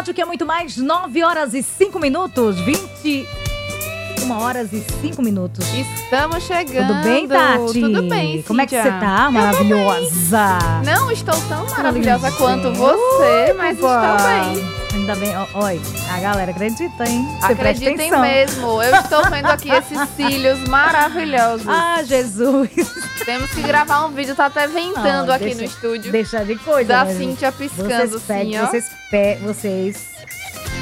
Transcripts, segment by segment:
Rádio que é muito mais, 9 horas e 5 minutos, 21 horas e 5 minutos. Estamos chegando. Tudo bem, Tati? Tudo bem, Cíntia. Como é que você tá? Maravilhosa. Não estou tão maravilhosa quanto você, mas estou bem. Ainda bem, oi, a galera acredita, hein? Você Acreditem mesmo. Eu estou vendo aqui esses cílios maravilhosos. Ah, Jesus. Temos que gravar um vídeo, tá até ventando Não, aqui deixa- no estúdio. Deixa de coisa. Da né? Cíntia piscando Vocês peguem, assim, ó. vocês, pe vocês,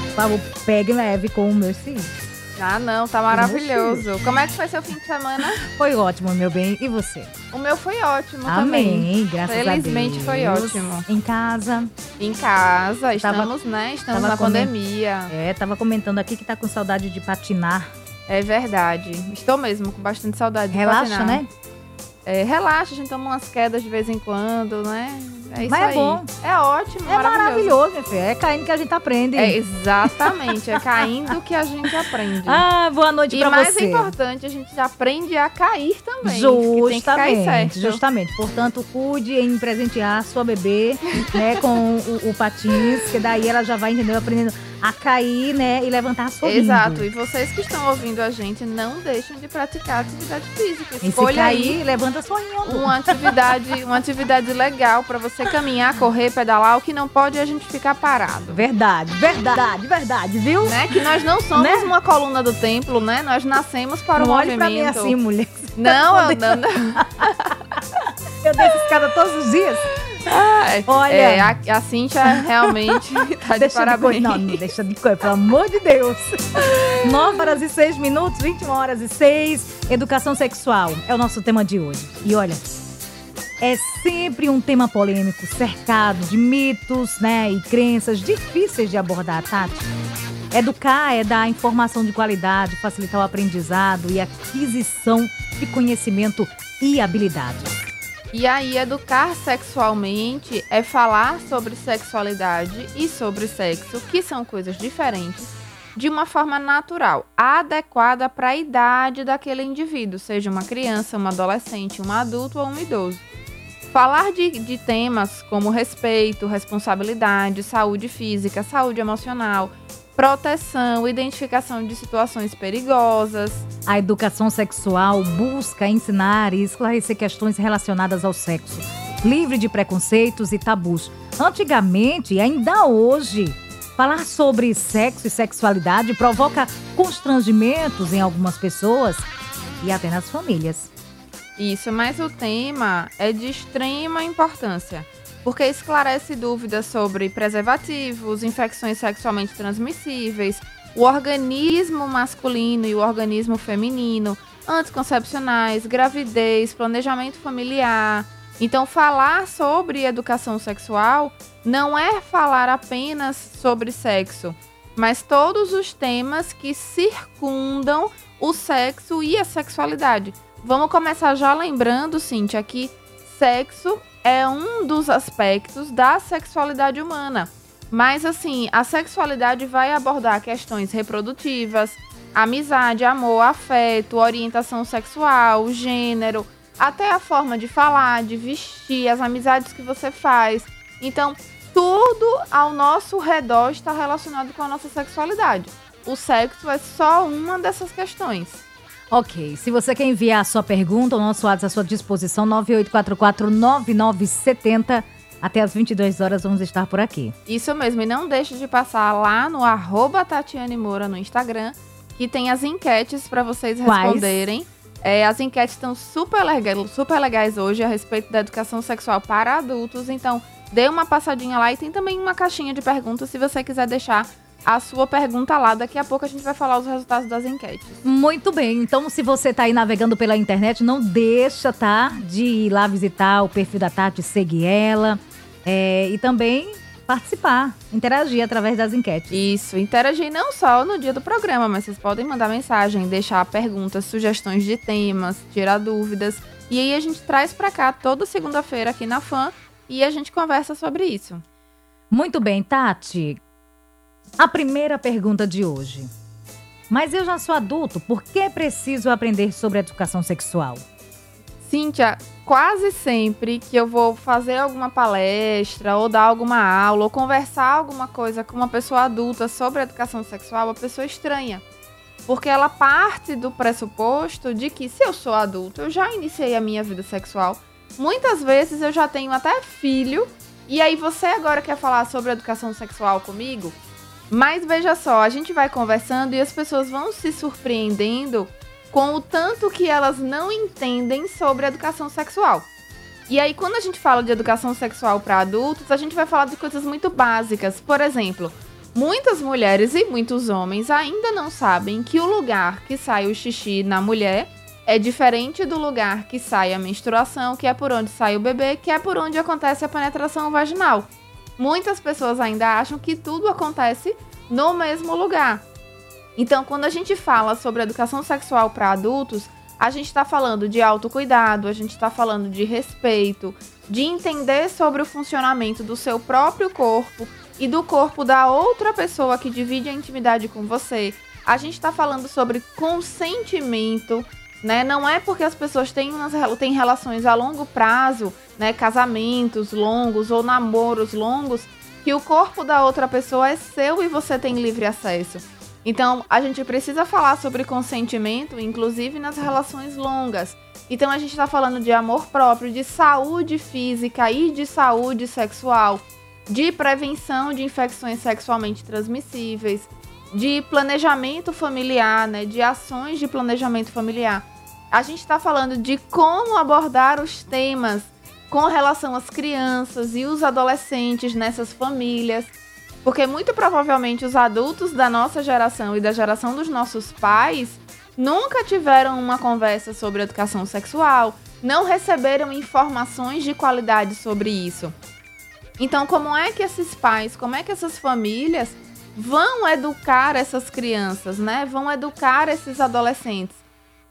por favor, peguem leve com o meu sim. Ah, não, tá maravilhoso. Como é que foi seu fim de semana? Foi ótimo, meu bem. E você? O meu foi ótimo também. Amém, graças a Deus. Felizmente foi ótimo. Em casa, Em casa, Tava- estamos, né? Estamos tava na pandemia. é, tava comentando aqui que tá com saudade de patinar. É verdade. Estou mesmo com bastante saudade de Relaxa, patinar. né? É, relaxa, a gente toma umas quedas de vez em quando, né? É isso Mas é aí. bom. É ótimo, É maravilhoso. meu filho. É caindo que a gente aprende. É exatamente, é caindo que a gente aprende. Ah, boa noite e pra mais você. importante, a gente aprende a cair também. que tem que cair Justamente, certo. justamente. Portanto, cuide em presentear sua bebê, né, com o, o patins, que daí ela já vai entender, aprendendo a cair, né, e levantar sorrindo. Exato. E vocês que estão ouvindo a gente, não deixem de praticar atividade física. Se Escolha cair, aí levanta sorrindo. uma atividade, uma atividade legal para você caminhar, correr, pedalar. O que não pode é a gente ficar parado. Verdade, verdade, verdade, viu? Né? Que nós não somos Né? uma coluna do templo, né? Nós nascemos para não o olhe pra mim movimento. assim, mulher. Não, eu não, não. Eu desço escada todos os dias. É, Olha. é, a, a Cíntia realmente tá de de parabéns. coisa. Não, não deixa de coisa, pelo amor de Deus. 9 horas e 6 minutos, 21 horas e 6. Educação sexual é o nosso tema de hoje. E olha, é sempre um tema polêmico, cercado de mitos, né, e crenças difíceis de abordar, Tati. Educar é dar informação de qualidade, facilitar o aprendizado e aquisição de conhecimento e habilidades. E aí, educar sexualmente é falar sobre sexualidade e sobre sexo, que são coisas diferentes, de uma forma natural, adequada para a idade daquele indivíduo, seja uma criança, um adolescente, um adulto ou um idoso. Falar de, de temas como respeito, responsabilidade, saúde física, saúde emocional, proteção, identificação de situações perigosas, A educação sexual busca ensinar e esclarecer questões relacionadas ao sexo, livre de preconceitos e tabus. Antigamente, e ainda hoje, falar sobre sexo e sexualidade provoca constrangimentos em algumas pessoas e até nas famílias. Isso, mas o tema é de extrema importância, porque esclarece dúvidas sobre preservativos, infecções sexualmente transmissíveis, o organismo masculino e o organismo feminino, anticoncepcionais, gravidez, planejamento familiar. Então, falar sobre educação sexual não é falar apenas sobre sexo, mas todos os temas que circundam o sexo e a sexualidade. Vamos começar já lembrando, Cintia, que sexo é um dos aspectos da sexualidade humana. Mas, assim, a sexualidade vai abordar questões reprodutivas, amizade, amor, afeto, orientação sexual, gênero, até a forma de falar, de vestir, as amizades que você faz. Então, tudo ao nosso redor está relacionado com a nossa sexualidade. O sexo é só uma dessas questões. Ok, se você quer enviar a sua pergunta, o nosso WhatsApp à sua disposição, 9844-9970. Até às 22 horas vamos estar por aqui. Isso mesmo, e não deixe de passar lá no arroba Tatiane Moura no Instagram, que tem as enquetes para vocês responderem. É, as enquetes estão super, lega- super legais hoje a respeito da educação sexual para adultos, então dê uma passadinha lá e tem também uma caixinha de perguntas se você quiser deixar a sua pergunta lá. Daqui a pouco a gente vai falar os resultados das enquetes. Muito bem, então se você tá aí navegando pela internet, não deixa, tá? De ir lá visitar o perfil da Tati, seguir ela. É, e também participar, interagir através das enquetes. Isso, interagir não só no dia do programa, mas vocês podem mandar mensagem, deixar perguntas, sugestões de temas, tirar dúvidas. E aí a gente traz para cá toda segunda-feira aqui na FAN e a gente conversa sobre isso. Muito bem, Tati. A primeira pergunta de hoje. Mas eu já sou adulto, por que preciso aprender sobre educação sexual? Cíntia, quase sempre que eu vou fazer alguma palestra, ou dar alguma aula, ou conversar alguma coisa com uma pessoa adulta sobre educação sexual, a pessoa estranha. Porque ela parte do pressuposto de que se eu sou adulto, eu já iniciei a minha vida sexual. Muitas vezes eu já tenho até filho, e aí você agora quer falar sobre educação sexual comigo? Mas veja só, a gente vai conversando e as pessoas vão se surpreendendo com o tanto que elas não entendem sobre educação sexual. E aí, quando a gente fala de educação sexual para adultos, a gente vai falar de coisas muito básicas. Por exemplo, muitas mulheres e muitos homens ainda não sabem que o lugar que sai o xixi na mulher é diferente do lugar que sai a menstruação, que é por onde sai o bebê, que é por onde acontece a penetração vaginal. Muitas pessoas ainda acham que tudo acontece no mesmo lugar. Então, quando a gente fala sobre educação sexual para adultos, a gente está falando de autocuidado, a gente está falando de respeito, de entender sobre o funcionamento do seu próprio corpo e do corpo da outra pessoa que divide a intimidade com você. A gente está falando sobre consentimento, né? Não é porque as pessoas têm, têm relações a longo prazo, né? Casamentos longos ou namoros longos, que o corpo da outra pessoa é seu e você tem livre acesso. Então, a gente precisa falar sobre consentimento, inclusive nas relações longas. Então, a gente está falando de amor próprio, de saúde física e de saúde sexual, de prevenção de infecções sexualmente transmissíveis, de planejamento familiar, né, de ações de planejamento familiar. A gente está falando de como abordar os temas com relação às crianças e os adolescentes nessas famílias. Porque muito provavelmente os adultos da nossa geração e da geração dos nossos pais nunca tiveram uma conversa sobre educação sexual, não receberam informações de qualidade sobre isso. Então, como é que esses pais, como é que essas famílias vão educar essas crianças, né? Vão educar esses adolescentes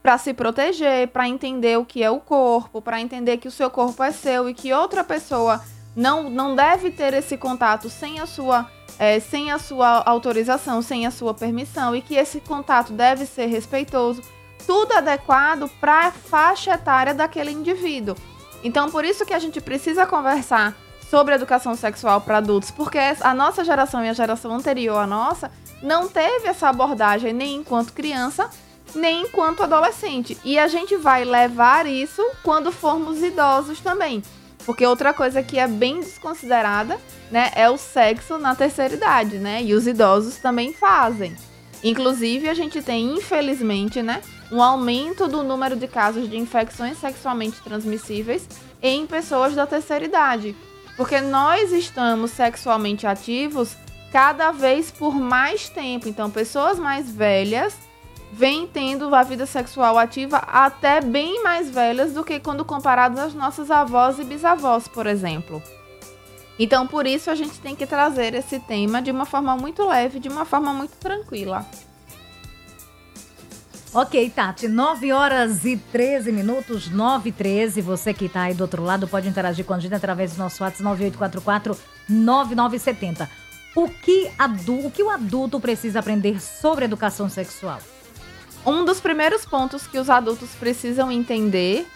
para se proteger, para entender o que é o corpo, para entender que o seu corpo é seu e que outra pessoa não, não deve ter esse contato sem a sua é, sem a sua autorização, sem a sua permissão e que esse contato deve ser respeitoso, tudo adequado para a faixa etária daquele indivíduo. Então, por isso que a gente precisa conversar sobre educação sexual para adultos, porque a nossa geração e a geração anterior à nossa não teve essa abordagem nem enquanto criança, nem enquanto adolescente. E a gente vai levar isso quando formos idosos também. Porque outra coisa que é bem desconsiderada, né, é o sexo na terceira idade, né? E os idosos também fazem. Inclusive, a gente tem, infelizmente, né, um aumento do número de casos de infecções sexualmente transmissíveis em pessoas da terceira idade. Porque nós estamos sexualmente ativos cada vez por mais tempo. Então, pessoas mais velhas vem tendo a vida sexual ativa até bem mais velhas do que quando comparadas às nossas avós e bisavós, por exemplo. Então, por isso a gente tem que trazer esse tema de uma forma muito leve, de uma forma muito tranquila. Ok, Tati, 9 horas e 13 minutos, 9 e 13. Você que está aí do outro lado pode interagir com a gente através do nosso WhatsApp 9844 9970. O que, o que o adulto precisa aprender sobre educação sexual? Um dos primeiros pontos que os adultos precisam entender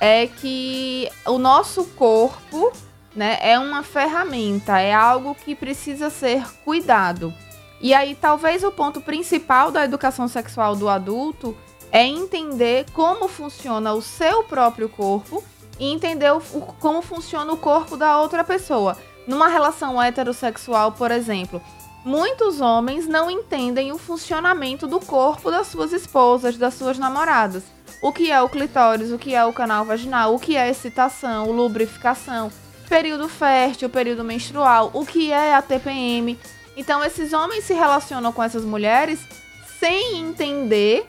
é que o nosso corpo né, é uma ferramenta, é algo que precisa ser cuidado. E aí, talvez o ponto principal da educação sexual do adulto é entender como funciona o seu próprio corpo e entender o, como funciona o corpo da outra pessoa. Numa relação heterossexual, por exemplo, muitos homens não entendem o funcionamento do corpo das suas esposas, das suas namoradas. O que é o clitóris, o que é o canal vaginal, o que é excitação, lubrificação, período fértil, período menstrual, o que é a TPM. Então esses homens se relacionam com essas mulheres sem entender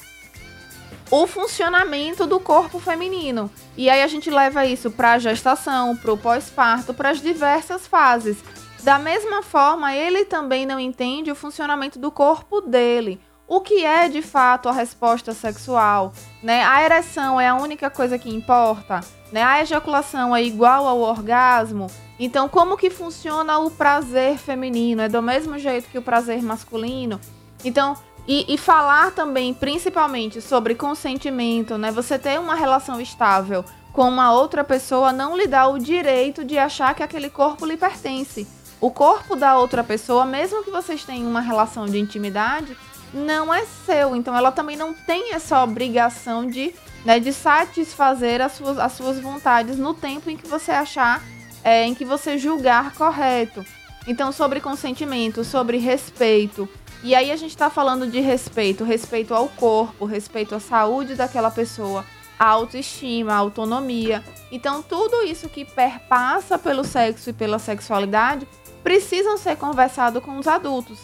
o funcionamento do corpo feminino. E aí a gente leva isso para a gestação, para o pós-parto, para as diversas fases. Da mesma forma, ele também não entende o funcionamento do corpo dele. O que é de fato a resposta sexual? Né? A ereção é a única coisa que importa? Né? A ejaculação é igual ao orgasmo? Então, como que funciona o prazer feminino? É do mesmo jeito que o prazer masculino? Então, e, e, falar também, principalmente, sobre consentimento, né? Você ter uma relação estável com uma outra pessoa não lhe dá o direito de achar que aquele corpo lhe pertence. O corpo da outra pessoa, mesmo que vocês tenham uma relação de intimidade, não é seu. Então ela também não tem essa obrigação de, né, de satisfazer as suas, as suas vontades no tempo em que você achar, é, em que você julgar correto. Então, sobre consentimento, sobre respeito, e aí a gente está falando de respeito, respeito ao corpo, respeito à saúde daquela pessoa, a autoestima, a autonomia. Então tudo isso que perpassa pelo sexo e pela sexualidade precisam ser conversados com os adultos.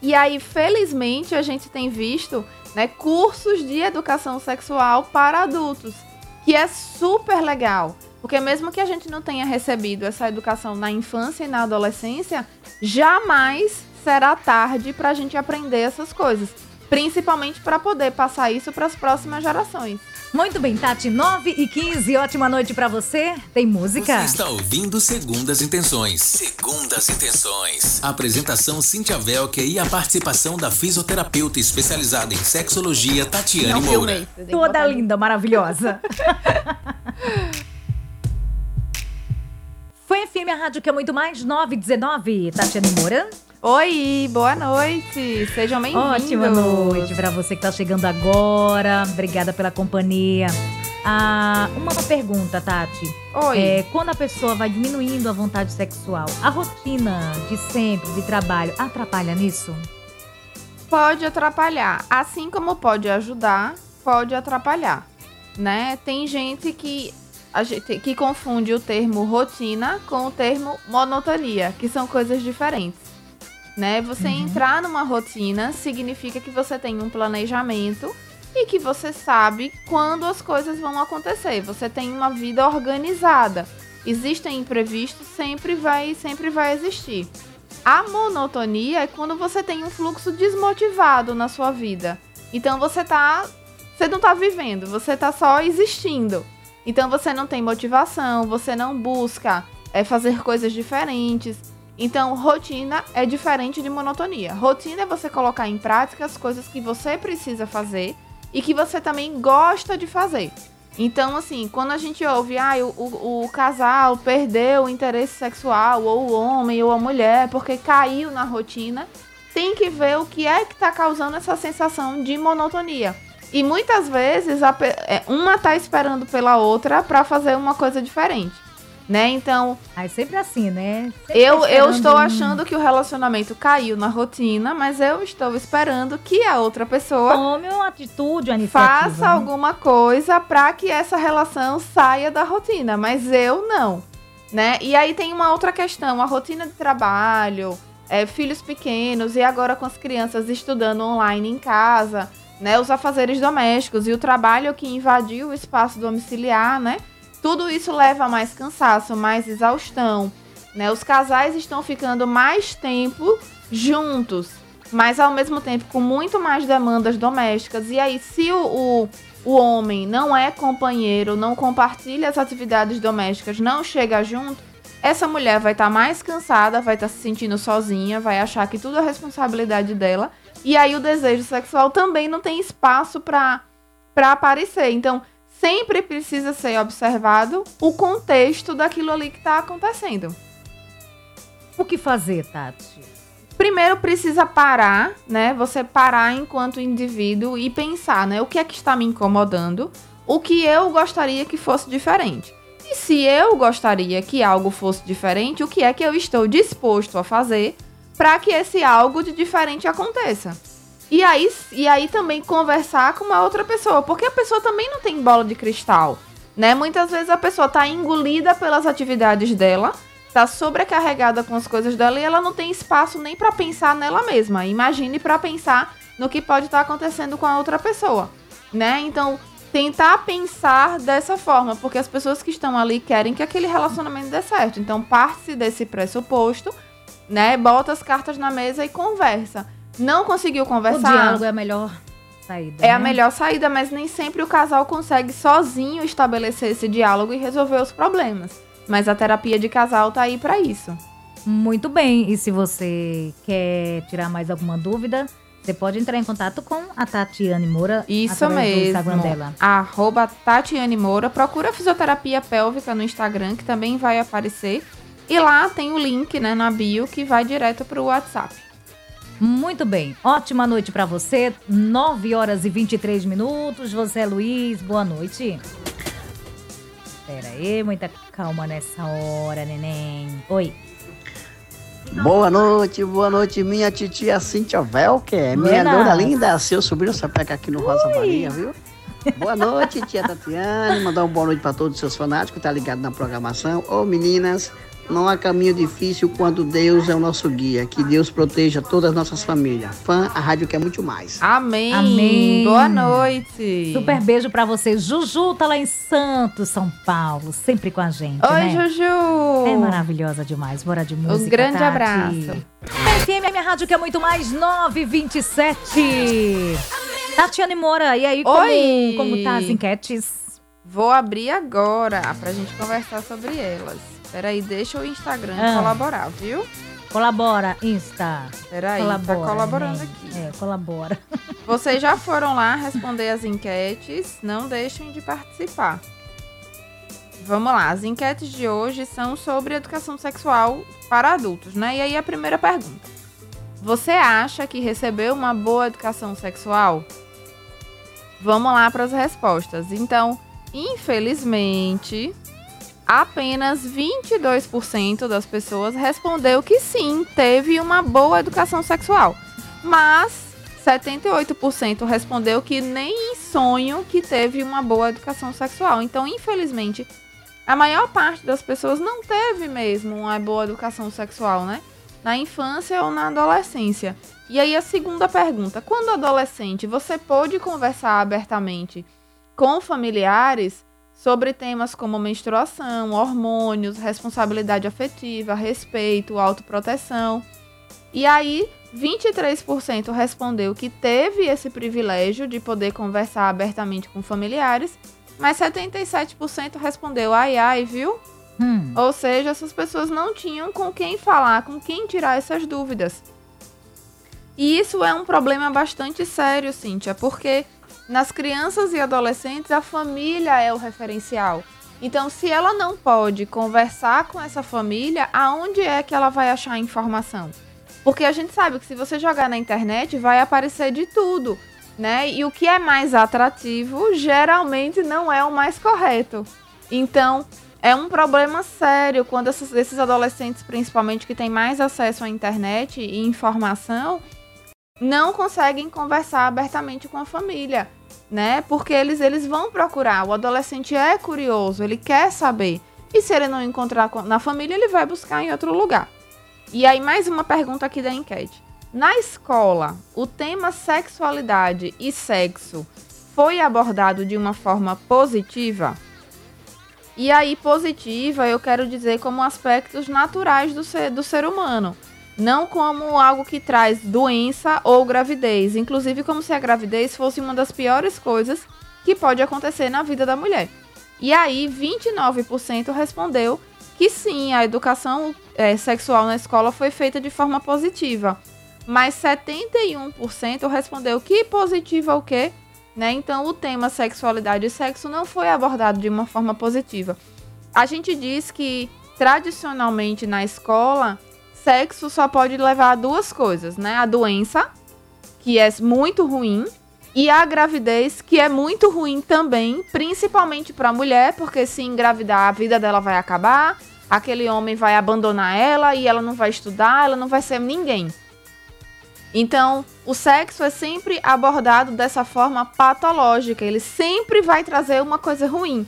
E aí, felizmente, a gente tem visto né, cursos de educação sexual para adultos, que é super legal. Porque mesmo que a gente não tenha recebido essa educação na infância e na adolescência, jamais será tarde para a gente aprender essas coisas. Principalmente para poder passar isso para as próximas gerações. Muito bem, Tati, 9 e 15, ótima noite para você. Tem música? Você está ouvindo Segundas Intenções. Segundas Intenções. Apresentação Cintia Velker e a participação da fisioterapeuta especializada em sexologia, Tatiane Não Moura. Filmei, Toda linda, maravilhosa. Foi FM a rádio que é muito mais 919, Tatiane Moura. Oi, boa noite. Sejam bem-vindos. Ótima noite para você que está chegando agora. Obrigada pela companhia. Ah, uma pergunta, Tati. Oi. É, quando a pessoa vai diminuindo a vontade sexual, a rotina de sempre, de trabalho, atrapalha nisso? Pode atrapalhar. Assim como pode ajudar, pode atrapalhar. Né? Tem gente que gente que confunde o termo rotina com o termo monotonia, que são coisas diferentes né? Você uhum. entrar numa rotina significa que você tem um planejamento e que você sabe quando as coisas vão acontecer. Você tem uma vida organizada. Existem imprevistos, sempre vai, sempre vai existir. A monotonia é quando você tem um fluxo desmotivado na sua vida. Então você tá, você não tá vivendo, você tá só existindo. Então você não tem motivação, você não busca é, fazer coisas diferentes. Então, rotina é diferente de monotonia. Rotina é você colocar em prática as coisas que você precisa fazer e que você também gosta de fazer. Então, assim, quando a gente ouve, ah, o, o, o, casal perdeu o interesse sexual, ou o homem ou a mulher, porque caiu na rotina, tem que ver o que é que está causando essa sensação de monotonia. E muitas vezes a, é, uma tá esperando pela outra para fazer uma coisa diferente né? Então. Aí sempre assim, né? Sempre eu, eu estou achando que o relacionamento caiu na rotina, mas eu estou esperando que a outra pessoa. Tome uma atitude, uma Faça né? alguma coisa para que essa relação saia da rotina, mas eu não, né? E aí tem uma outra questão: a rotina de trabalho, é, filhos pequenos e agora com as crianças estudando online em casa. Né, os afazeres domésticos e o trabalho que invadiu o espaço domiciliar, né? Tudo isso leva a mais cansaço, mais exaustão. Né? Os casais estão ficando mais tempo juntos, mas ao mesmo tempo com muito mais demandas domésticas. E aí, se o, o, o homem não é companheiro, não compartilha as atividades domésticas, não chega junto, essa mulher vai estar tá mais cansada, vai estar tá se sentindo sozinha, vai achar que tudo é responsabilidade dela. E aí o desejo sexual também não tem espaço para aparecer. Então, sempre precisa ser observado o contexto daquilo ali que está acontecendo. O que fazer, Tati? Primeiro precisa parar, né? Você parar enquanto indivíduo e pensar, né? O que é que está me incomodando? O que eu gostaria que fosse diferente? E se eu gostaria que algo fosse diferente, o que é que eu estou disposto a fazer para que esse algo de diferente aconteça? E aí, e aí também conversar com uma outra pessoa, porque a pessoa também não tem bola de cristal, né? Muitas vezes a pessoa tá engolida pelas atividades dela, tá sobrecarregada com as coisas dela e ela não tem espaço nem para pensar nela mesma. Imagine para pensar no que pode estar tá acontecendo com a outra pessoa, né? Então, tentar pensar dessa forma, porque as pessoas que estão ali querem que aquele relacionamento dê certo. Então, parte desse pressuposto, né? Bota as cartas na mesa e conversa. Não conseguiu conversar. O diálogo é a melhor saída. É né? a melhor saída, mas nem sempre o casal consegue sozinho estabelecer esse diálogo e resolver os problemas. Mas a terapia de casal tá aí para isso. Muito bem. E se você quer tirar mais alguma dúvida, você pode entrar em contato com a Tatiane Moura. Isso do Instagram mesmo. dela. Arroba Tatiane Moura. Procura fisioterapia pélvica no Instagram, que também vai aparecer. E lá tem o link, né, na bio, que vai direto pro WhatsApp. Muito bem. Ótima noite pra você. 9 horas e 23 minutos. José Luiz, boa noite. Pera aí, muita calma nessa hora, neném. Oi. Boa noite, boa noite, minha titia Cíntia Velker, minha Buenas. dona linda, seu sobrinho sapeca aqui no Rosa Maria, viu? Boa noite, tia Tatiane, mandar uma boa noite para todos os seus fanáticos que tá ligado na programação. Ô meninas, não há caminho difícil quando Deus é o nosso guia, que Deus proteja todas as nossas famílias. Fã, a rádio quer muito mais. Amém. Amém. Boa noite. Super beijo pra você. Juju tá lá em Santos, São Paulo, sempre com a gente, Oi, né? Juju. É maravilhosa demais. Bora de música. Um grande Tati. abraço. FM, a minha rádio que é muito mais 927. Tatiane Moura, e aí, como, Oi. como tá as enquetes? Vou abrir agora pra gente conversar sobre elas. Peraí, deixa o Instagram Ah. colaborar, viu? Colabora, Insta. Peraí, colabora. tá colaborando né? aqui. É, colabora. Vocês já foram lá responder as enquetes, não deixem de participar. Vamos lá, as enquetes de hoje são sobre educação sexual para adultos, né? E aí a primeira pergunta. Você acha que recebeu uma boa educação sexual? Vamos lá para as respostas. Então, infelizmente, apenas 22% das pessoas respondeu que sim, teve uma boa educação sexual. Mas 78% respondeu que nem em sonho que teve uma boa educação sexual. Então, infelizmente, a maior parte das pessoas não teve mesmo uma boa educação sexual, né? Na infância ou na adolescência. E aí a segunda pergunta: quando adolescente, você pôde conversar abertamente com familiares sobre temas como menstruação, hormônios, responsabilidade afetiva, respeito, autoproteção? E aí 23% respondeu que teve esse privilégio de poder conversar abertamente com familiares, mas 77% respondeu ai ai, viu? Hum, Ou seja, essas pessoas não tinham com quem falar, com quem tirar essas dúvidas. E isso é um problema bastante sério, Cíntia, porque nas crianças e adolescentes a família é o referencial. Então, se ela não pode conversar com essa família, aonde é que ela vai achar informação? Porque a gente sabe que se você jogar na internet, vai aparecer de tudo, né? E o que é mais atrativo geralmente não é o mais correto. Então, é um problema sério quando esses adolescentes, principalmente que têm mais acesso à internet e informação, não conseguem conversar abertamente com a família, né? Porque eles, eles vão procurar. O adolescente é curioso, ele quer saber. E se ele não encontrar na família, ele vai buscar em outro lugar. E aí, mais uma pergunta aqui da enquete. Na escola, o tema sexualidade e sexo foi abordado de uma forma positiva? E aí, positiva, eu quero dizer como aspectos naturais do ser, do ser humano. Não como algo que traz doença ou gravidez. Inclusive, como se a gravidez fosse uma das piores coisas que pode acontecer na vida da mulher. E aí, 29% respondeu que sim, a educação eh, sexual na escola foi feita de forma positiva. Mas 71% respondeu que positiva o quê? Né? Então, o tema sexualidade e sexo não foi abordado de uma forma positiva. A gente diz que, tradicionalmente na escola, sexo só pode levar a duas coisas, né? A doença, que é muito ruim, e a gravidez, que é muito ruim também, principalmente para a mulher, porque se engravidar, a vida dela vai acabar, aquele homem vai abandonar ela e ela não vai estudar, ela não vai ser ninguém. Então, o sexo é sempre abordado dessa forma patológica, ele sempre vai trazer uma coisa ruim.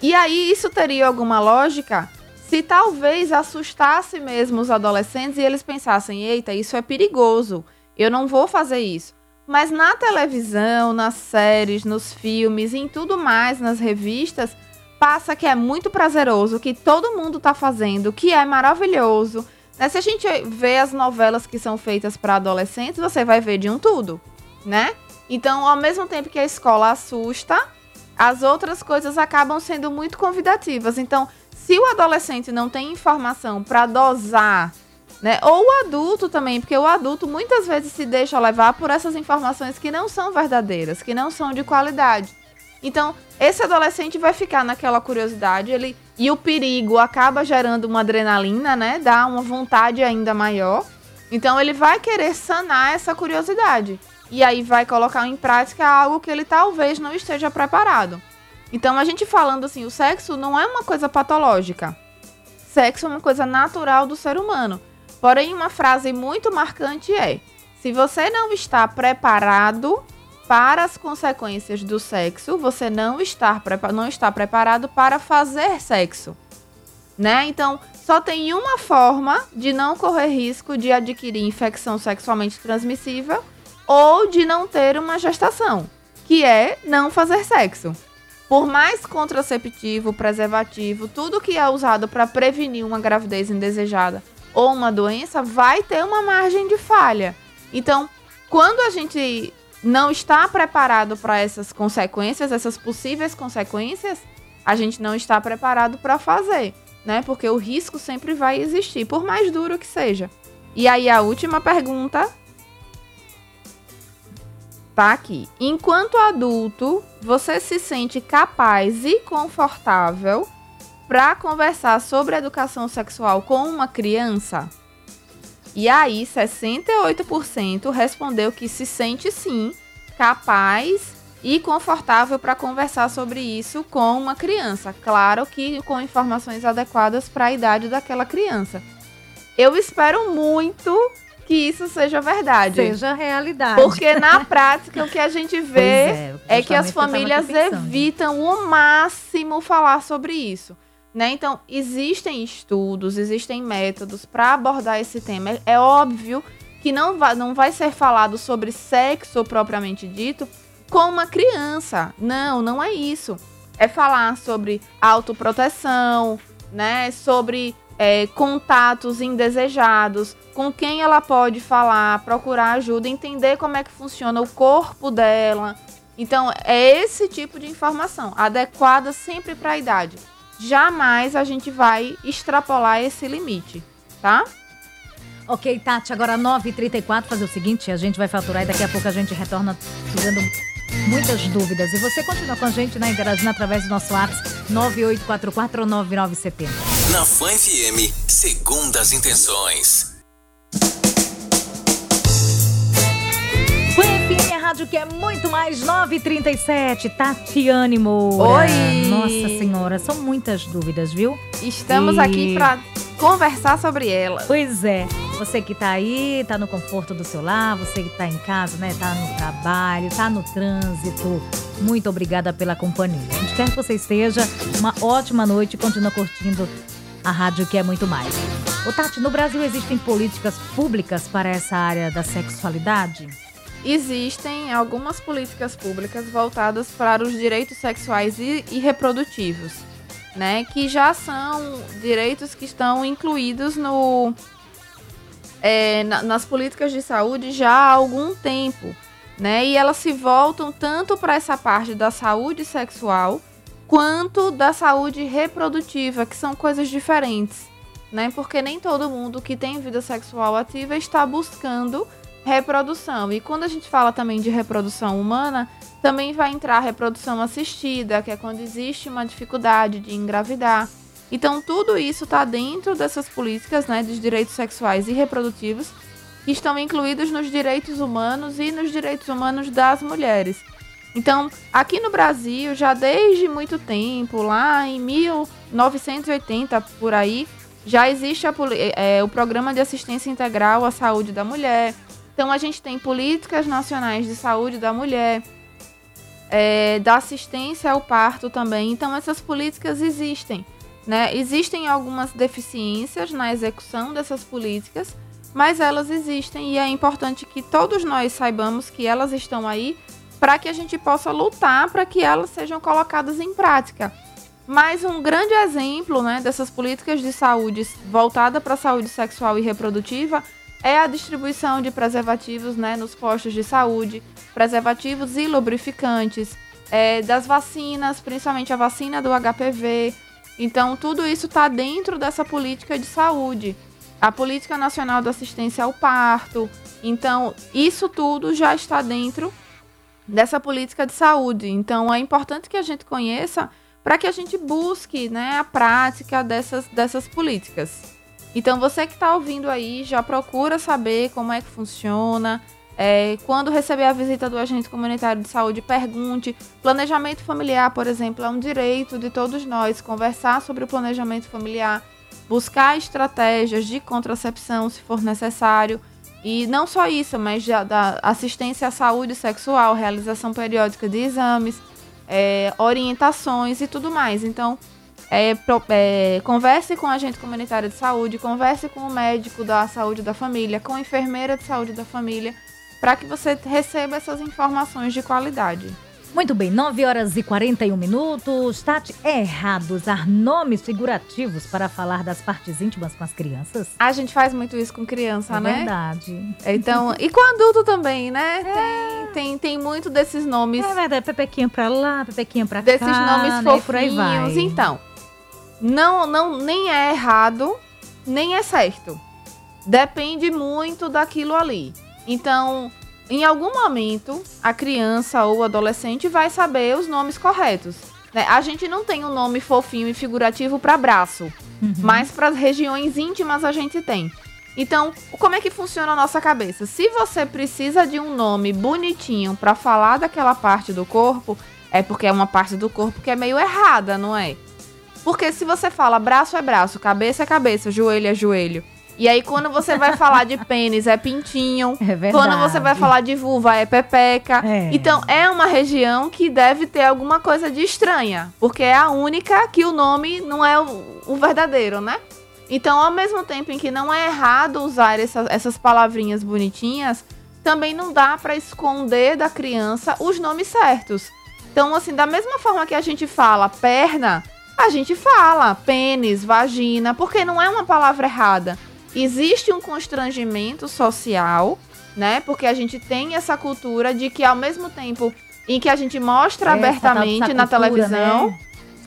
E aí, isso teria alguma lógica se talvez assustasse mesmo os adolescentes e eles pensassem: eita, isso é perigoso, eu não vou fazer isso. Mas na televisão, nas séries, nos filmes, em tudo mais, nas revistas, passa que é muito prazeroso, que todo mundo tá fazendo, que é maravilhoso. Né? Se a gente vê as novelas que são feitas para adolescentes, você vai ver de um tudo, né? Então, ao mesmo tempo que a escola assusta, as outras coisas acabam sendo muito convidativas. Então, se o adolescente não tem informação para dosar, né? Ou o adulto também, porque o adulto muitas vezes se deixa levar por essas informações que não são verdadeiras, que não são de qualidade. Então, esse adolescente vai ficar naquela curiosidade, ele e o perigo acaba gerando uma adrenalina, né? Dá uma vontade ainda maior. Então, ele vai querer sanar essa curiosidade e aí vai colocar em prática algo que ele talvez não esteja preparado. Então, a gente falando assim, o sexo não é uma coisa patológica. Sexo é uma coisa natural do ser humano. Porém, uma frase muito marcante é: se você não está preparado para as consequências do sexo, você não está, não está preparado para fazer sexo. Né? Então, só tem uma forma de não correr risco de adquirir infecção sexualmente transmissível ou de não ter uma gestação, que é não fazer sexo. Por mais contraceptivo, preservativo, tudo que é usado para prevenir uma gravidez indesejada ou uma doença, vai ter uma margem de falha. Então, quando a gente não está preparado para essas consequências, essas possíveis consequências, a gente não está preparado para fazer, né? Porque o risco sempre vai existir, por mais duro que seja. E aí a última pergunta tá aqui. Enquanto adulto, você se sente capaz e confortável para conversar sobre educação sexual com uma criança? E aí, 68% respondeu que se sente sim capaz e confortável para conversar sobre isso com uma criança. Claro que com informações adequadas para a idade daquela criança. Eu espero muito que isso seja verdade. Seja realidade. Porque na prática o que a gente vê é, é, que as famílias evitam o máximo falar sobre isso. Né? Então, existem estudos, existem métodos para abordar esse tema. É, é óbvio que não vai, não vai ser falado sobre sexo propriamente dito com uma criança. Não, não é isso. É falar sobre autoproteção, né? Sobre é, contatos indesejados, com quem ela pode falar, procurar ajuda, entender como é que funciona o corpo dela. Então, é esse tipo de informação, adequada sempre para a idade. Jamais a gente vai extrapolar esse limite, tá? Ok, Tati, agora 9h34, fazer o seguinte, a gente vai faturar e daqui a pouco a gente retorna tirando muitas dúvidas. E você continua com a gente, né, interagindo através do nosso WhatsApp 98449970. Na Fã FM, segundas intenções. Fã FM, a rádio que é muito mais 937. Tatiane Moura. Oi! Nossa Senhora, são muitas dúvidas, viu? Estamos e... aqui para conversar sobre ela. Pois é. Você que tá aí, tá no conforto do seu lar, você que tá em casa, né? Tá no trabalho, tá no trânsito. Muito obrigada pela companhia. Onde quer que você esteja, uma ótima noite e continua curtindo a rádio que é muito mais. Ô Tati, no Brasil existem políticas públicas para essa área da sexualidade? Existem algumas políticas públicas voltadas para os direitos sexuais e, e reprodutivos, né? Que já são direitos que estão incluídos no é, na, nas políticas de saúde já há algum tempo, né? E elas se voltam tanto para essa parte da saúde sexual quanto da saúde reprodutiva, que são coisas diferentes, né? Porque nem todo mundo que tem vida sexual ativa está buscando reprodução. E quando a gente fala também de reprodução humana, também vai entrar a reprodução assistida, que é quando existe uma dificuldade de engravidar. Então, tudo isso está dentro dessas políticas né, dos direitos sexuais e reprodutivos, que estão incluídos nos direitos humanos e nos direitos humanos das mulheres. Então, aqui no Brasil, já desde muito tempo, lá em 1980 por aí, já existe a, é, o Programa de Assistência Integral à Saúde da Mulher. Então, a gente tem políticas nacionais de saúde da mulher, é, da assistência ao parto também. Então, essas políticas existem. Né? Existem algumas deficiências na execução dessas políticas, mas elas existem e é importante que todos nós saibamos que elas estão aí para que a gente possa lutar para que elas sejam colocadas em prática. Mas um grande exemplo né, dessas políticas de saúde voltada para a saúde sexual e reprodutiva é a distribuição de preservativos né, nos postos de saúde, preservativos e lubrificantes, é, das vacinas, principalmente a vacina do HPV. Então, tudo isso está dentro dessa política de saúde. A Política Nacional de Assistência ao Parto. Então, isso tudo já está dentro dessa política de saúde. Então, é importante que a gente conheça para que a gente busque né, a prática dessas, dessas políticas. Então, você que está ouvindo aí, já procura saber como é que funciona. É, quando receber a visita do agente comunitário de saúde, pergunte. Planejamento familiar, por exemplo, é um direito de todos nós conversar sobre o planejamento familiar, buscar estratégias de contracepção se for necessário. E não só isso, mas da assistência à saúde sexual, realização periódica de exames é, orientações e tudo mais. Então, é, é, converse com o agente comunitário de saúde, converse com o médico da saúde da família, com a enfermeira de saúde da família, para que você receba essas informações de qualidade. Muito bem, 9 horas e 41 minutos. Tati, é errado usar nomes figurativos para falar das partes íntimas com as crianças? A gente faz muito isso com criança, é né? Verdade. Então, e com adulto também, né? É. Tem, tem, tem muito desses nomes. É verdade, pepequinha pra lá, pepequinha pra cá. Desses nomes né? fofinhos. Por aí vai. Então, não, não, nem é errado, nem é certo. Depende muito daquilo ali. Então, em algum momento, a criança ou o adolescente vai saber os nomes corretos. Né? A gente não tem um nome fofinho e figurativo para braço, uhum. mas para as regiões íntimas a gente tem. Então, como é que funciona a nossa cabeça? Se você precisa de um nome bonitinho para falar daquela parte do corpo, é porque é uma parte do corpo que é meio errada, não é? Porque se você fala braço é braço, cabeça é cabeça, joelho é joelho, e aí, quando você vai falar de pênis, é pintinho. É verdade. Quando você vai falar de vulva, é pepeca. É. Então, é uma região que deve ter alguma coisa de estranha. Porque é a única que o nome não é o, o verdadeiro, né? Então, ao mesmo tempo em que não é errado usar essa, essas palavrinhas bonitinhas, também não dá para esconder da criança os nomes certos. Então, assim, da mesma forma que a gente fala perna, a gente fala pênis, vagina, porque não é uma palavra errada existe um constrangimento social, né? Porque a gente tem essa cultura de que ao mesmo tempo em que a gente mostra é, abertamente na televisão, né?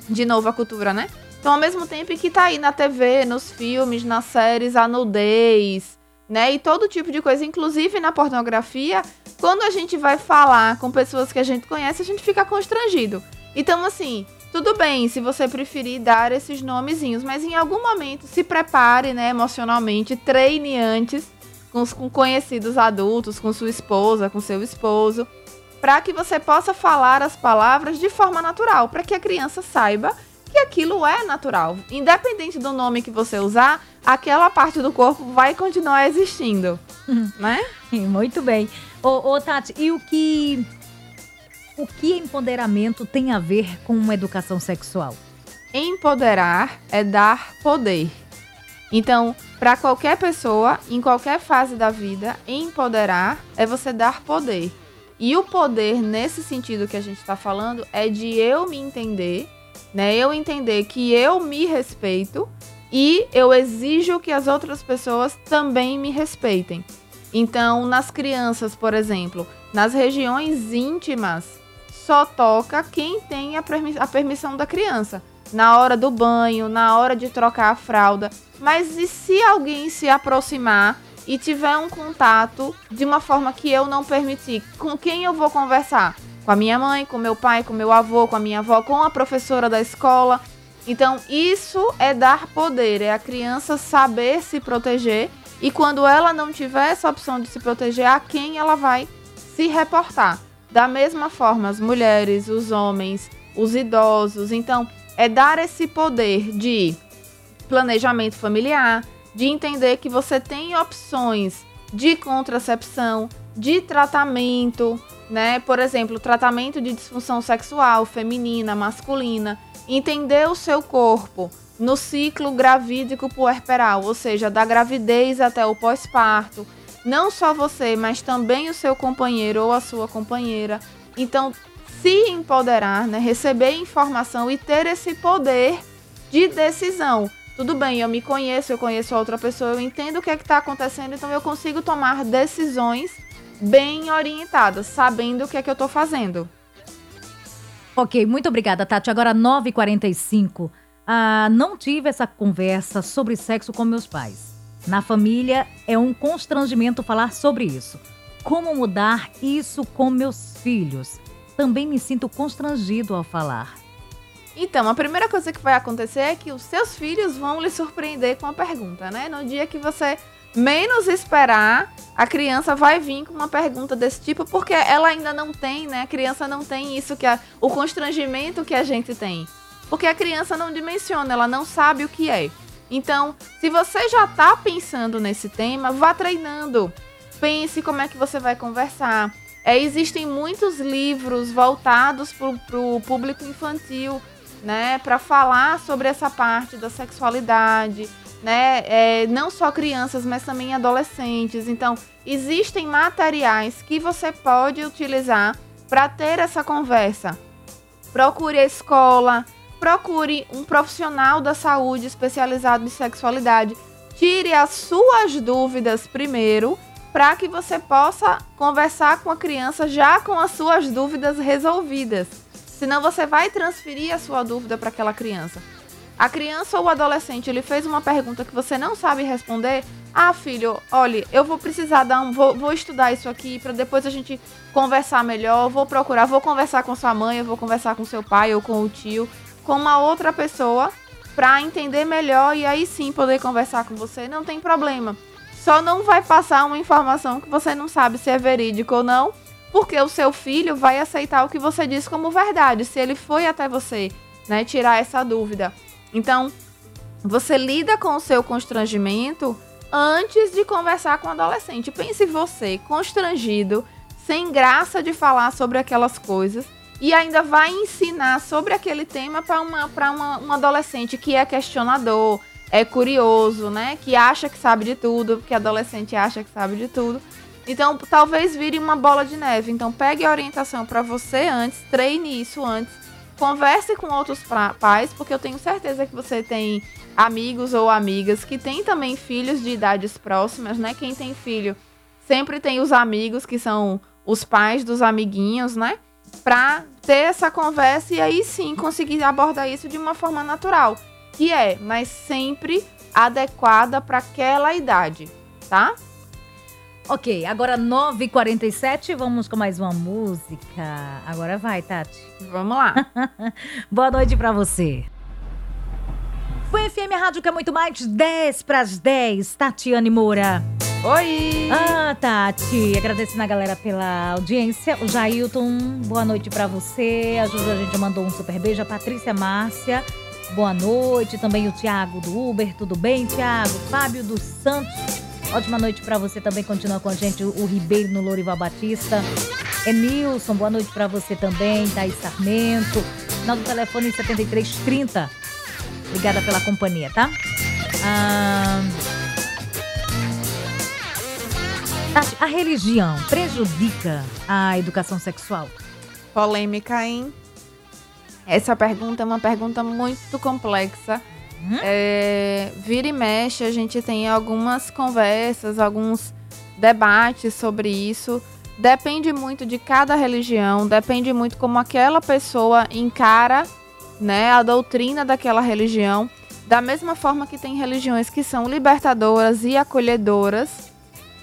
de novo a cultura, né? Então, ao mesmo tempo em que tá aí na TV, nos filmes, nas séries, a nudez, né? E todo tipo de coisa, inclusive na pornografia, quando a gente vai falar com pessoas que a gente conhece, a gente fica constrangido. Então, assim, tudo bem, se você preferir dar esses nomezinhos, mas em algum momento se prepare, né, emocionalmente, treine antes com, os, com conhecidos adultos, com sua esposa, com seu esposo, para que você possa falar as palavras de forma natural, para que a criança saiba que aquilo é natural. Independente do nome que você usar, aquela parte do corpo vai continuar existindo, uhum. né? Muito bem. Ô, ô, Tati, e o que o que empoderamento tem a ver com educação sexual? Empoderar é dar poder. Então, para qualquer pessoa, em qualquer fase da vida, empoderar é você dar poder. E o poder, nesse sentido que a gente está falando, é de eu me entender, né? Eu entender que eu me respeito e eu exijo que as outras pessoas também me respeitem. Então, nas crianças, por exemplo, nas regiões íntimas, só toca quem tem a, permi a permissão da criança. Na hora do banho, na hora de trocar a fralda. Mas e se alguém se aproximar e tiver um contato de uma forma que eu não permiti? Com quem eu vou conversar? Com a minha mãe, com meu pai, com meu avô, com a minha avó, com a professora da escola. Então, isso é dar poder, é a criança saber se proteger e quando ela não tiver essa opção de se proteger, a quem ela vai se reportar. Da mesma forma, as mulheres, os homens, os idosos. Então, é dar esse poder de planejamento familiar, de entender que você tem opções de contracepção, de tratamento, né? Por exemplo, tratamento de disfunção sexual feminina, masculina, entender o seu corpo no ciclo gravídico puerperal, ou seja, da gravidez até o pós-parto. Não só você, mas também o seu companheiro ou a sua companheira. Então, se empoderar, né? receber informação e ter esse poder de decisão. Tudo bem, eu me conheço, eu conheço a outra pessoa, eu entendo o que é está acontecendo, então eu consigo tomar decisões bem orientadas, sabendo o que é que eu estou fazendo. Ok, muito obrigada, Tati. Agora, 9h45. Ah, não tive essa conversa sobre sexo com meus pais. Na família, é um constrangimento falar sobre isso. Como mudar isso com meus filhos? Também me sinto constrangido ao falar. Então, a primeira coisa que vai acontecer é que os seus filhos vão lhe surpreender com a pergunta, né? No dia que você menos esperar, a criança vai vir com uma pergunta desse tipo, porque ela ainda não tem, né? A criança não tem isso que o constrangimento que a gente tem. Porque a criança não dimensiona, ela não sabe o que é. Então, se você já está pensando nesse tema, vá treinando. Pense como é que você vai conversar. É, existem muitos livros voltados para o público infantil, né? Para falar sobre essa parte da sexualidade, né? É, não só crianças, mas também adolescentes. Então, existem materiais que você pode utilizar para ter essa conversa. Procure a escola, procure um profissional da saúde especializado em sexualidade. Tire as suas dúvidas primeiro, para que você possa conversar com a criança já com as suas dúvidas resolvidas. Senão você vai transferir a sua dúvida para aquela criança. A criança ou o adolescente ele fez uma pergunta que você não sabe responder. Ah, filho, olha, eu vou precisar dar um. Vou, vou estudar isso aqui para depois a gente conversar melhor. Vou procurar, vou conversar com sua mãe, eu vou conversar com seu pai ou com o tio, com uma outra pessoa para entender melhor e aí sim poder conversar com você. Não tem problema. Só não vai passar uma informação que você não sabe se é verídico ou não, porque o seu filho vai aceitar o que você diz como verdade, se ele foi até você, né, tirar essa dúvida. Então, você lida com o seu constrangimento antes de conversar com o adolescente. Pense você constrangido, sem graça de falar sobre aquelas coisas e ainda vai ensinar sobre aquele tema para uma, uma, um adolescente que é questionador, é curioso, né? Que acha que sabe de tudo, porque adolescente acha que sabe de tudo. Então, talvez vire uma bola de neve. Então, pegue a orientação para você antes, treine isso antes Converse com outros pais, porque eu tenho certeza que você tem amigos ou amigas que têm também filhos de idades próximas, né? Quem tem filho sempre tem os amigos que são os pais dos amiguinhos, né? Pra ter essa conversa e aí sim conseguir abordar isso de uma forma natural, que é, mas sempre adequada para aquela idade, tá? Ok, agora 9h47, vamos com mais uma música. Agora vai, Tati. Vamos lá. Boa noite para você. Foi FM Rádio que é muito mais 10 para as 10, Tatiane Moura. Oi! Ah, Tati, agradecendo a galera pela audiência. O Jailton, boa noite para você. A Júlia, a gente mandou um super beijo. A Patrícia Márcia, boa noite. Também o Tiago do Uber, tudo bem, Tiago? Fábio dos Santos. Ótima noite para você também. Continua com a gente o Ribeiro no Lourival Batista. Emilson, boa noite para você também. Thaís Sarmento. Final do telefone 7330. Obrigada pela companhia, tá? Ah... A religião prejudica a educação sexual? Polêmica, hein? Essa pergunta é uma pergunta muito complexa Uhum. É, vira e mexe, a gente tem algumas conversas, alguns debates sobre isso. Depende muito de cada religião, depende muito como aquela pessoa encara né, a doutrina daquela religião. Da mesma forma que tem religiões que são libertadoras e acolhedoras,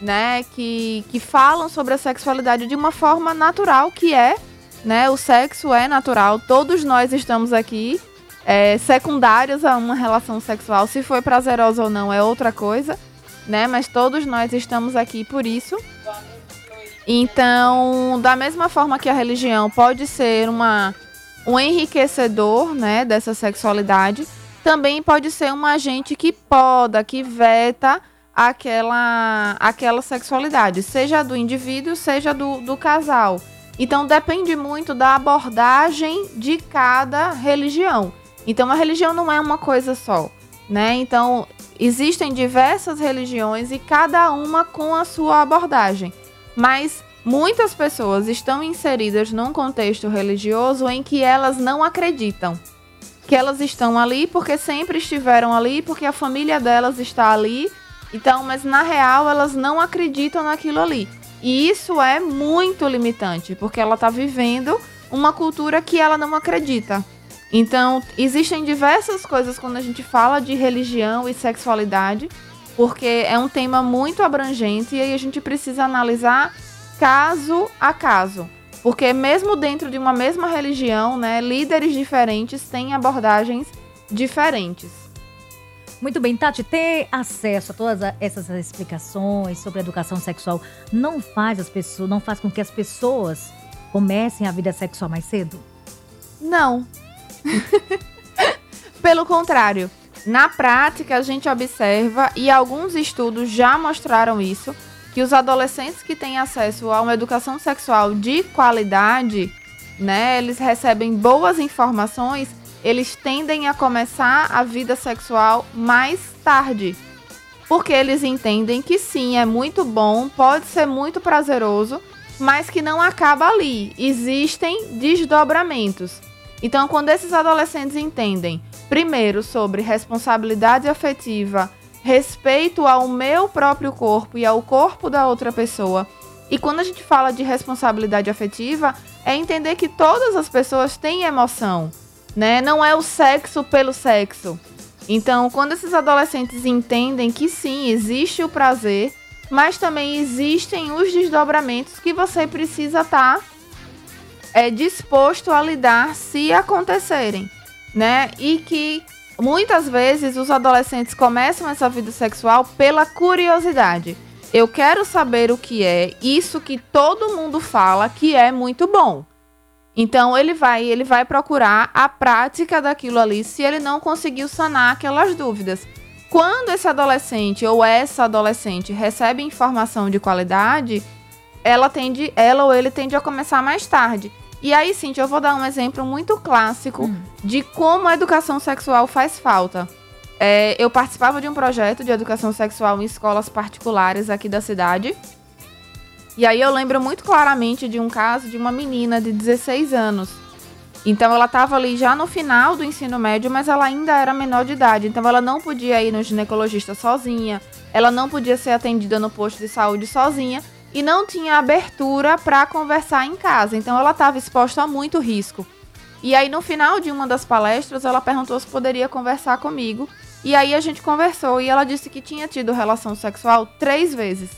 né, que, que falam sobre a sexualidade de uma forma natural, que é, né, o sexo é natural, todos nós estamos aqui é, secundários a uma relação sexual. Se foi prazerosa ou não é outra coisa, né? Mas todos nós estamos aqui por isso. Então, da mesma forma que a religião pode ser uma, um enriquecedor, né, dessa sexualidade, também pode ser um agente que poda, que veta aquela, aquela sexualidade, seja do indivíduo, seja do, do casal. Então depende muito da abordagem de cada religião. Então a religião não é uma coisa só, né? Então existem diversas religiões e cada uma com a sua abordagem. Mas muitas pessoas estão inseridas num contexto religioso em que elas não acreditam. Que elas estão ali porque sempre estiveram ali, porque a família delas está ali. Então, mas na real elas não acreditam naquilo ali. E isso é muito limitante, porque ela está vivendo uma cultura que ela não acredita. Então, existem diversas coisas quando a gente fala de religião e sexualidade, porque é um tema muito abrangente e aí a gente precisa analisar caso a caso. Porque mesmo dentro de uma mesma religião, né, líderes diferentes têm abordagens diferentes. Muito bem, Tati, ter acesso a todas essas explicações sobre educação sexual não faz as pessoas, não faz com que as pessoas comecem a vida sexual mais cedo? Não. Pelo contrário, na prática a gente observa e alguns estudos já mostraram isso, que os adolescentes que têm acesso a uma educação sexual de qualidade, né, eles recebem boas informações, eles tendem a começar a vida sexual mais tarde. Porque eles entendem que sim, é muito bom, pode ser muito prazeroso, mas que não acaba ali. Existem desdobramentos. Então, quando esses adolescentes entendem, primeiro, sobre responsabilidade afetiva, respeito ao meu próprio corpo e ao corpo da outra pessoa, e quando a gente fala de responsabilidade afetiva, é entender que todas as pessoas têm emoção, né? Não é o sexo pelo sexo. Então, quando esses adolescentes entendem que sim, existe o prazer, mas também existem os desdobramentos que você precisa estar tá, é, disposto a lidar se acontecerem, né? E que muitas vezes os adolescentes começam essa vida sexual pela curiosidade. Eu quero saber o que é isso que todo mundo fala que é muito bom. Então ele vai, ele vai procurar a prática daquilo ali se ele não conseguiu sanar aquelas dúvidas. Quando esse adolescente ou essa adolescente recebe informação de qualidade, ela tende, ela ou ele tende a começar mais tarde. E aí, Cintia, eu vou dar um exemplo muito clássico hum. de como a educação sexual faz falta. É, eu participava de um projeto de educação sexual em escolas particulares aqui da cidade. E aí eu lembro muito claramente de um caso de uma menina de 16 anos. Então ela estava ali já no final do ensino médio, mas ela ainda era menor de idade. Então ela não podia ir no ginecologista sozinha, ela não podia ser atendida no posto de saúde sozinha e não tinha abertura para conversar em casa. Então ela estava exposta a muito risco. E aí no final de uma das palestras ela perguntou se poderia conversar comigo. E aí a gente conversou e ela disse que tinha tido relação sexual três vezes.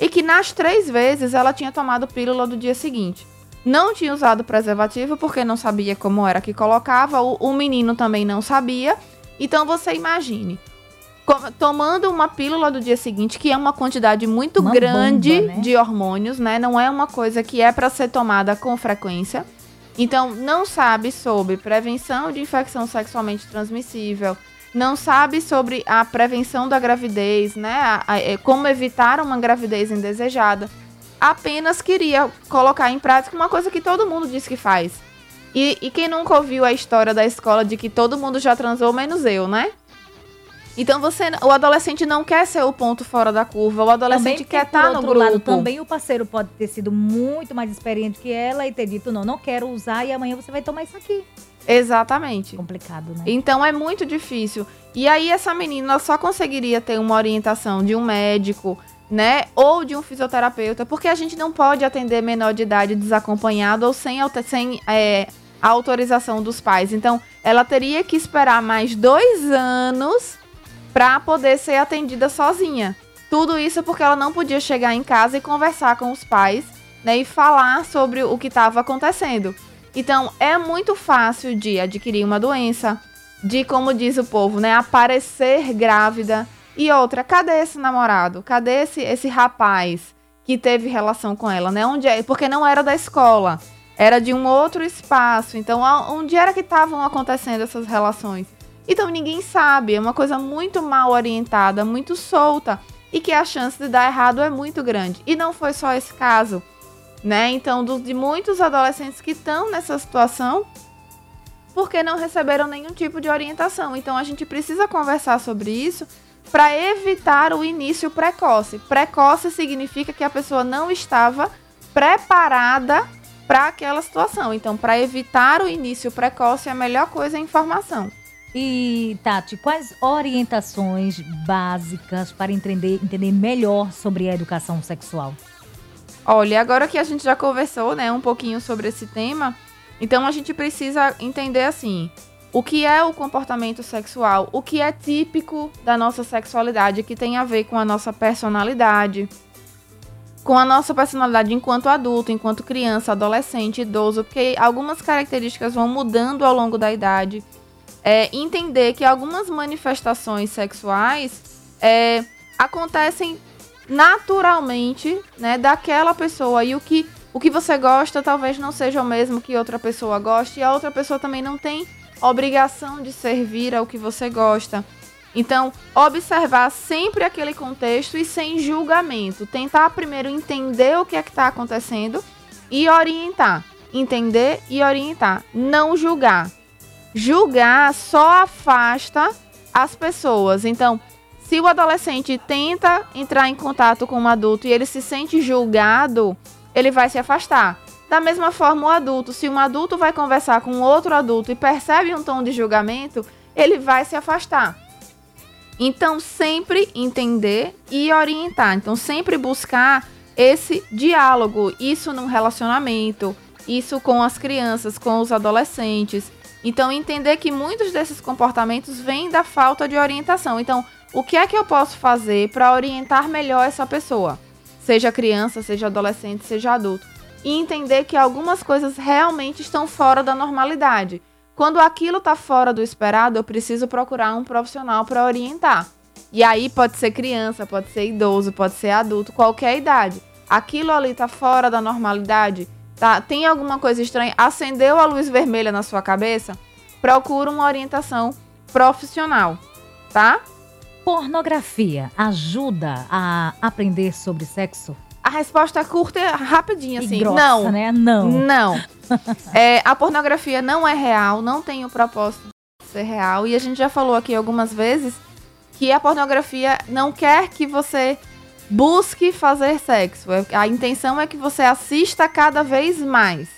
E que nas três vezes ela tinha tomado pílula do dia seguinte. Não tinha usado preservativo porque não sabia como era que colocava. O, o menino também não sabia. Então você imagine, tomando uma pílula do dia seguinte, que é uma quantidade muito uma grande bomba, né? de hormônios, né? Não é uma coisa que é para ser tomada com frequência. Então, não sabe sobre prevenção de infecção sexualmente transmissível, não sabe sobre a prevenção da gravidez, né? A, a, é, como evitar uma gravidez indesejada. Apenas queria colocar em prática uma coisa que todo mundo diz que faz. E, e quem nunca ouviu a história da escola de que todo mundo já transou, menos eu, né? Então você, o adolescente não quer ser o ponto fora da curva, o adolescente também, quer estar tá no grupo. Lado, também o parceiro pode ter sido muito mais experiente que ela e ter dito não, não quero usar e amanhã você vai tomar isso aqui. Exatamente. Complicado, né? Então é muito difícil. E aí essa menina só conseguiria ter uma orientação de um médico, né, ou de um fisioterapeuta, porque a gente não pode atender menor de idade desacompanhado ou sem, sem é, a autorização dos pais. Então ela teria que esperar mais dois anos para poder ser atendida sozinha. Tudo isso porque ela não podia chegar em casa e conversar com os pais, né, e falar sobre o que estava acontecendo. Então, é muito fácil de adquirir uma doença, de como diz o povo, né, aparecer grávida. E outra, cadê esse namorado? Cadê esse esse rapaz que teve relação com ela, né? Onde é? Porque não era da escola, era de um outro espaço. Então, onde era que estavam acontecendo essas relações? Então ninguém sabe, é uma coisa muito mal orientada, muito solta e que a chance de dar errado é muito grande. E não foi só esse caso. né? Então, do, de muitos adolescentes que estão nessa situação porque não receberam nenhum tipo de orientação. Então, a gente precisa conversar sobre isso para evitar o início precoce. Precoce significa que a pessoa não estava preparada para aquela situação. Então, para evitar o início precoce, a melhor coisa é a informação. E, Tati, quais orientações básicas para entender, entender melhor sobre a educação sexual? Olha, agora que a gente já conversou, né, um pouquinho sobre esse tema, então a gente precisa entender assim, o que é o comportamento sexual, o que é típico da nossa sexualidade, que tem a ver com a nossa personalidade, com a nossa personalidade enquanto adulto, enquanto criança, adolescente, idoso, porque algumas características vão mudando ao longo da idade. É, entender que algumas manifestações sexuais é, acontecem naturalmente, né, daquela pessoa e o que o que você gosta talvez não seja o mesmo que outra pessoa goste e a outra pessoa também não tem obrigação de servir ao que você gosta. Então, observar sempre aquele contexto e sem julgamento. Tentar primeiro entender o que é que está acontecendo e orientar. Entender e orientar. Não julgar. Julgar só afasta as pessoas. Então, se o adolescente tenta entrar em contato com um adulto e ele se sente julgado, ele vai se afastar. Da mesma forma, o adulto, se um adulto vai conversar com outro adulto e percebe um tom de julgamento, ele vai se afastar. Então, sempre entender e orientar. Então, sempre buscar esse diálogo, isso num relacionamento, isso com as crianças, com os adolescentes. Então, entender que muitos desses comportamentos vêm da falta de orientação. Então, o que é que eu posso fazer para orientar melhor essa pessoa? Seja criança, seja adolescente, seja adulto. E entender que algumas coisas realmente estão fora da normalidade. Quando aquilo está fora do esperado, eu preciso procurar um profissional para orientar. E aí pode ser criança, pode ser idoso, pode ser adulto, qualquer idade. Aquilo ali está fora da normalidade, tá? Tem alguma coisa estranha? Acendeu a luz vermelha na sua cabeça? Procura uma orientação profissional, tá? Pornografia ajuda a aprender sobre sexo? A resposta é curta e rapidinha, assim. E grossa, não. né? Não. Não. é, a pornografia não é real, não tem o propósito de ser real. E a gente já falou aqui algumas vezes que a pornografia não quer que você busque fazer sexo. É, a intenção é que você assista cada vez mais.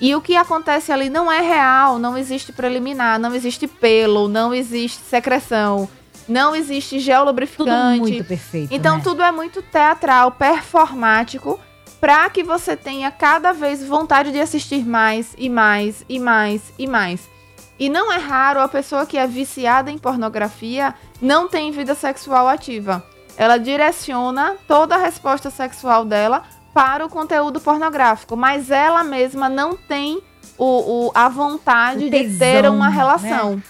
E o que acontece ali não é real, não existe preliminar, não existe pelo, não existe secreção não existe gel lubrificante. Tudo muito perfeito. Então né? tudo é muito teatral, performático, para que você tenha cada vez vontade de assistir mais e mais e mais e mais. E não é raro a pessoa que é viciada em pornografia não tem vida sexual ativa. Ela direciona toda a resposta sexual dela para o conteúdo pornográfico, mas ela mesma não tem o, o a vontade tesão, de ter uma relação. Né?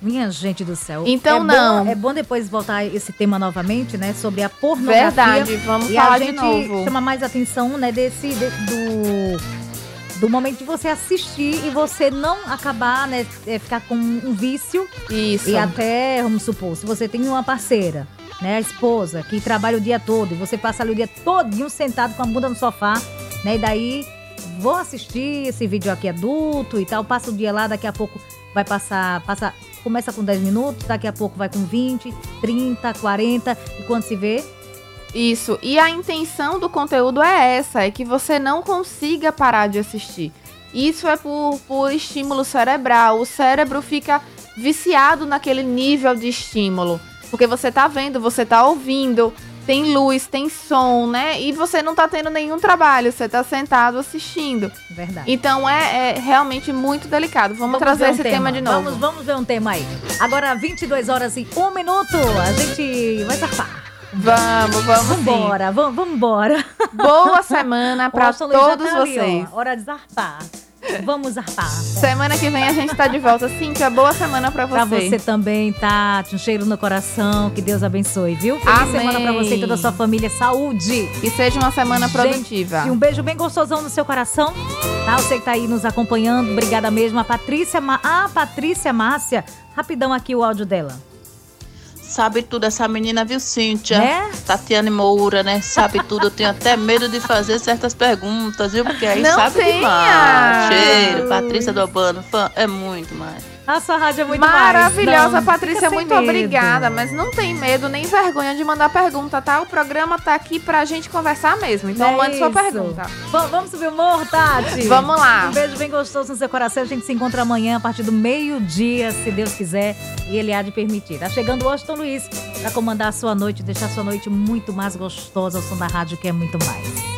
Minha gente do céu. Então é não. Bom, é bom depois voltar esse tema novamente, né? Sobre a pornografia. Verdade, vamos e falar a de gente novo. chama mais atenção, né? Desse de- do do momento de você assistir e você não acabar, né? é, ficar com um vício Isso. e até, vamos supor, se você tem uma parceira, né? A esposa que trabalha o dia todo e você passa ali o dia todinho sentado com a bunda no sofá, né? E daí vou assistir esse vídeo aqui adulto e tal, passa o dia lá, daqui a pouco vai passar, passa, começa com 10 minutos, daqui a pouco vai com 20, 30, 40 e quando se vê, Isso. E a intenção do conteúdo é essa, é que você não consiga parar de assistir. Isso é por, por estímulo cerebral. O cérebro fica viciado naquele nível de estímulo. Porque você tá vendo, você tá ouvindo, tem luz, tem som, né? E você não tá tendo nenhum trabalho, você tá sentado assistindo. verdade. Então é, é realmente muito delicado. Vamos, trazer ver um esse tema. de novo. Vamos, vamos ver um tema aí. Agora, 22 horas e 1 minuto. A gente vai zarpar. Vamos, vamos. Vambora, vamos, vamos embora. Boa semana já todos tá ali, vocês. ó, hora de zarpar. Vamos zarpar. Semana que vem a gente tá de volta. Cíntia, boa semana pra você. Pra você também, Tati. Um cheiro no coração. Que Deus abençoe, viu? Feliz Amém. semana pra você e toda a sua família. Saúde. E seja uma semana Gente, produtiva. E um beijo bem gostosão no seu coração. Tá? Você que tá aí nos acompanhando. Obrigada mesmo. A Patrícia, Ma... a Patrícia Márcia. Rapidão aqui o áudio dela. Sabe tudo essa menina, viu, Cíntia? Né? Tatiane Moura, né? Sabe tudo. Eu tenho até medo de fazer certas perguntas, viu? Porque aí Não sabe tenha. demais. Cheiro, Patrícia do Albano, fã, é muito mais. A sua rádio é muito Maravilhosa, mais. Não, Patrícia, muito medo. obrigada. Mas não tem medo nem vergonha de mandar pergunta, tá? O programa tá aqui pra gente conversar mesmo. Então É mande sua isso. pergunta. Va- Vamos subir o morro, Tati? Vamos lá. Um beijo bem gostoso no seu coração. A gente se encontra amanhã a partir do meio-dia, se Deus quiser e Ele há de permitir. Tá chegando o Washington Luiz pra comandar a sua noite, deixar a sua noite muito mais gostosa ao som da rádio, que é muito mais.